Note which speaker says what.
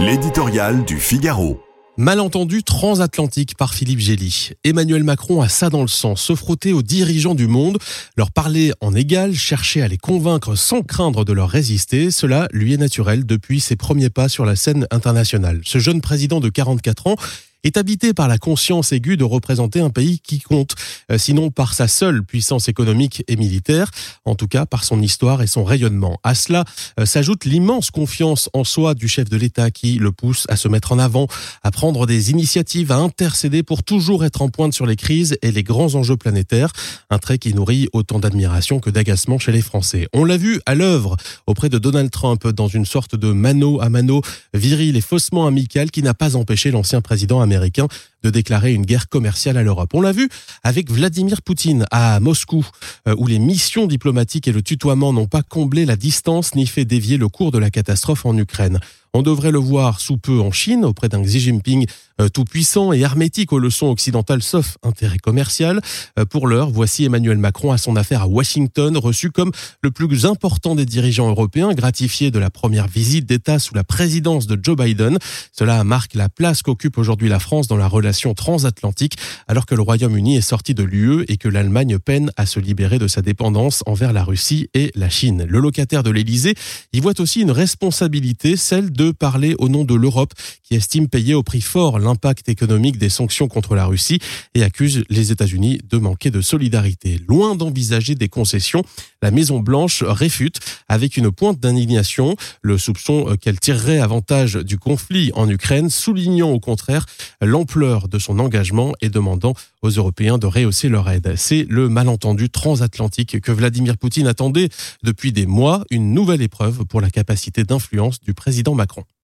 Speaker 1: L'éditorial du Figaro.
Speaker 2: Malentendu transatlantique par Philippe Gély. Emmanuel Macron a ça dans le sang, se frotter aux dirigeants du monde, leur parler en égal, chercher à les convaincre sans craindre de leur résister, cela lui est naturel depuis ses premiers pas sur la scène internationale. Ce jeune président de 44 ans est habité par la conscience aiguë de représenter un pays qui compte, euh, sinon par sa seule puissance économique et militaire, en tout cas par son histoire et son rayonnement. À cela euh, s'ajoute l'immense confiance en soi du chef de l'État qui le pousse à se mettre en avant, à prendre des initiatives, à intercéder pour toujours être en pointe sur les crises et les grands enjeux planétaires, un trait qui nourrit autant d'admiration que d'agacement chez les Français. On l'a vu à l'œuvre auprès de Donald Trump dans une sorte de mano à mano viril et faussement amical qui n'a pas empêché l'ancien président américain de déclarer une guerre commerciale à l'Europe. On l'a vu avec Vladimir Poutine à Moscou, euh, où les missions diplomatiques et le tutoiement n'ont pas comblé la distance ni fait dévier le cours de la catastrophe en Ukraine. On devrait le voir sous peu en Chine, auprès d'un Xi Jinping euh, tout puissant et hermétique aux leçons occidentales, sauf intérêt commercial. Euh, pour l'heure, voici Emmanuel Macron à son affaire à Washington, reçu comme le plus important des dirigeants européens, gratifié de la première visite d'État sous la présidence de Joe Biden. Cela marque la place qu'occupe aujourd'hui la France dans la relation transatlantique, alors que le Royaume-Uni est sorti de l'UE et que l'Allemagne peine à se libérer de sa dépendance envers la Russie et la Chine. Le locataire de l'Élysée y voit aussi une responsabilité, celle de parler au nom de l'Europe, qui estime payer au prix fort l'impact économique des sanctions contre la Russie et accuse les États-Unis de manquer de solidarité. Loin d'envisager des concessions, la Maison-Blanche réfute avec une pointe d'indignation le soupçon qu'elle tirerait avantage du conflit en Ukraine, soulignant au contraire l'ampleur de son engagement et demandant aux Européens de rehausser leur aide. C'est le malentendu transatlantique que Vladimir Poutine attendait depuis des mois, une nouvelle épreuve pour la capacité d'influence du président Macron.